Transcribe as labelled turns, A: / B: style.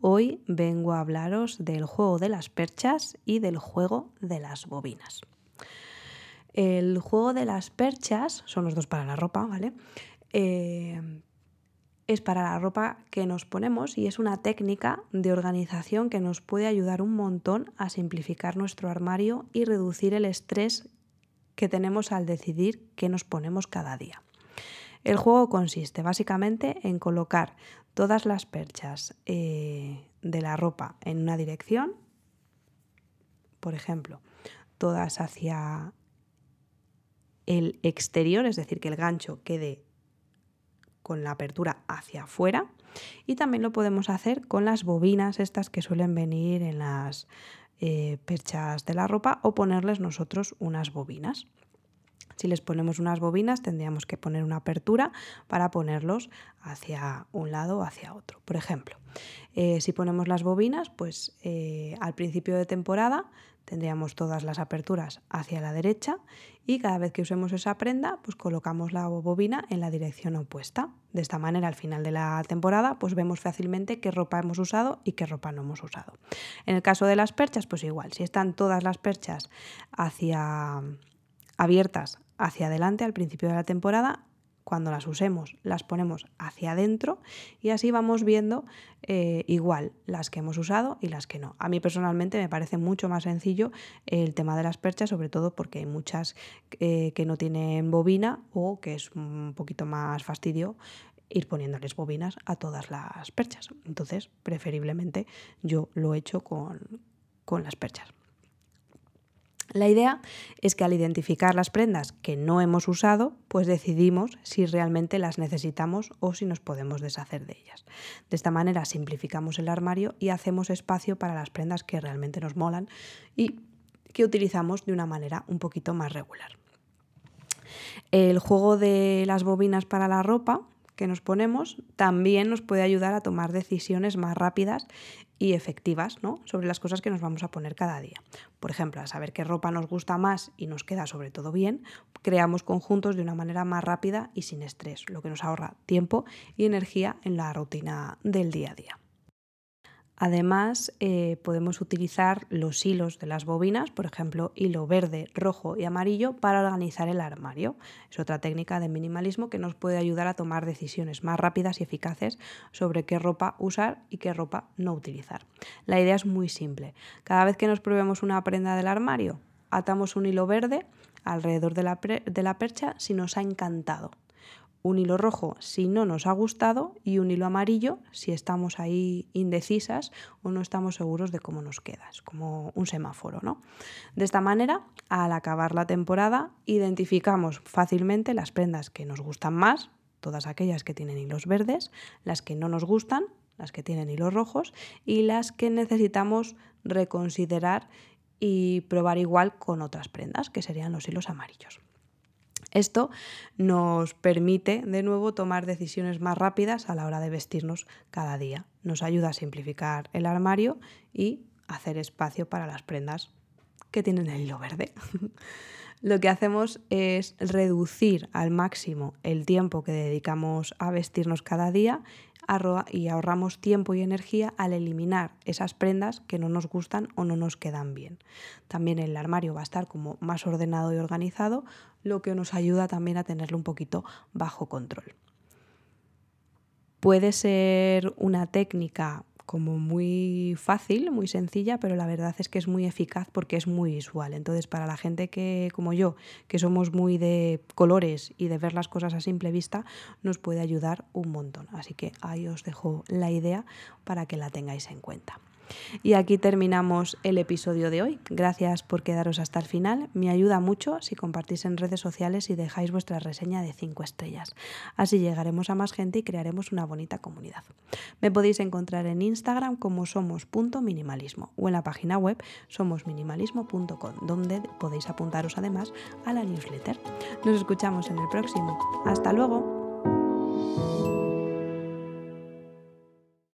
A: Hoy vengo a hablaros del juego de las perchas y del juego de las bobinas. El juego de las perchas, son los dos para la ropa, ¿vale? Eh, es para la ropa que nos ponemos y es una técnica de organización que nos puede ayudar un montón a simplificar nuestro armario y reducir el estrés que tenemos al decidir qué nos ponemos cada día. El juego consiste básicamente en colocar todas las perchas eh, de la ropa en una dirección, por ejemplo, todas hacia el exterior, es decir, que el gancho quede con la apertura hacia afuera. Y también lo podemos hacer con las bobinas estas que suelen venir en las eh, perchas de la ropa o ponerles nosotros unas bobinas. Si les ponemos unas bobinas tendríamos que poner una apertura para ponerlos hacia un lado o hacia otro. Por ejemplo, eh, si ponemos las bobinas, pues eh, al principio de temporada tendríamos todas las aperturas hacia la derecha y cada vez que usemos esa prenda, pues colocamos la bobina en la dirección opuesta. De esta manera, al final de la temporada, pues vemos fácilmente qué ropa hemos usado y qué ropa no hemos usado. En el caso de las perchas, pues igual, si están todas las perchas hacia abiertas hacia adelante al principio de la temporada. Cuando las usemos, las ponemos hacia adentro y así vamos viendo eh, igual las que hemos usado y las que no. A mí personalmente me parece mucho más sencillo el tema de las perchas, sobre todo porque hay muchas eh, que no tienen bobina o que es un poquito más fastidio ir poniéndoles bobinas a todas las perchas. Entonces, preferiblemente yo lo he hecho con, con las perchas. La idea es que al identificar las prendas que no hemos usado, pues decidimos si realmente las necesitamos o si nos podemos deshacer de ellas. De esta manera simplificamos el armario y hacemos espacio para las prendas que realmente nos molan y que utilizamos de una manera un poquito más regular. El juego de las bobinas para la ropa que nos ponemos también nos puede ayudar a tomar decisiones más rápidas y efectivas ¿no? sobre las cosas que nos vamos a poner cada día. Por ejemplo, a saber qué ropa nos gusta más y nos queda sobre todo bien, creamos conjuntos de una manera más rápida y sin estrés, lo que nos ahorra tiempo y energía en la rutina del día a día. Además, eh, podemos utilizar los hilos de las bobinas, por ejemplo, hilo verde, rojo y amarillo, para organizar el armario. Es otra técnica de minimalismo que nos puede ayudar a tomar decisiones más rápidas y eficaces sobre qué ropa usar y qué ropa no utilizar. La idea es muy simple. Cada vez que nos probemos una prenda del armario, atamos un hilo verde alrededor de la, de la percha si nos ha encantado un hilo rojo si no nos ha gustado y un hilo amarillo si estamos ahí indecisas o no estamos seguros de cómo nos queda. Es como un semáforo, ¿no? De esta manera, al acabar la temporada, identificamos fácilmente las prendas que nos gustan más, todas aquellas que tienen hilos verdes, las que no nos gustan, las que tienen hilos rojos y las que necesitamos reconsiderar y probar igual con otras prendas, que serían los hilos amarillos. Esto nos permite de nuevo tomar decisiones más rápidas a la hora de vestirnos cada día. Nos ayuda a simplificar el armario y hacer espacio para las prendas que tienen el hilo verde. Lo que hacemos es reducir al máximo el tiempo que dedicamos a vestirnos cada día y ahorramos tiempo y energía al eliminar esas prendas que no nos gustan o no nos quedan bien. También el armario va a estar como más ordenado y organizado, lo que nos ayuda también a tenerlo un poquito bajo control. Puede ser una técnica como muy fácil, muy sencilla, pero la verdad es que es muy eficaz porque es muy visual. Entonces, para la gente que, como yo, que somos muy de colores y de ver las cosas a simple vista, nos puede ayudar un montón. Así que ahí os dejo la idea para que la tengáis en cuenta. Y aquí terminamos el episodio de hoy. Gracias por quedaros hasta el final. Me ayuda mucho si compartís en redes sociales y dejáis vuestra reseña de 5 estrellas. Así llegaremos a más gente y crearemos una bonita comunidad. Me podéis encontrar en Instagram como somos.minimalismo o en la página web somosminimalismo.com, donde podéis apuntaros además a la newsletter. Nos escuchamos en el próximo. Hasta luego.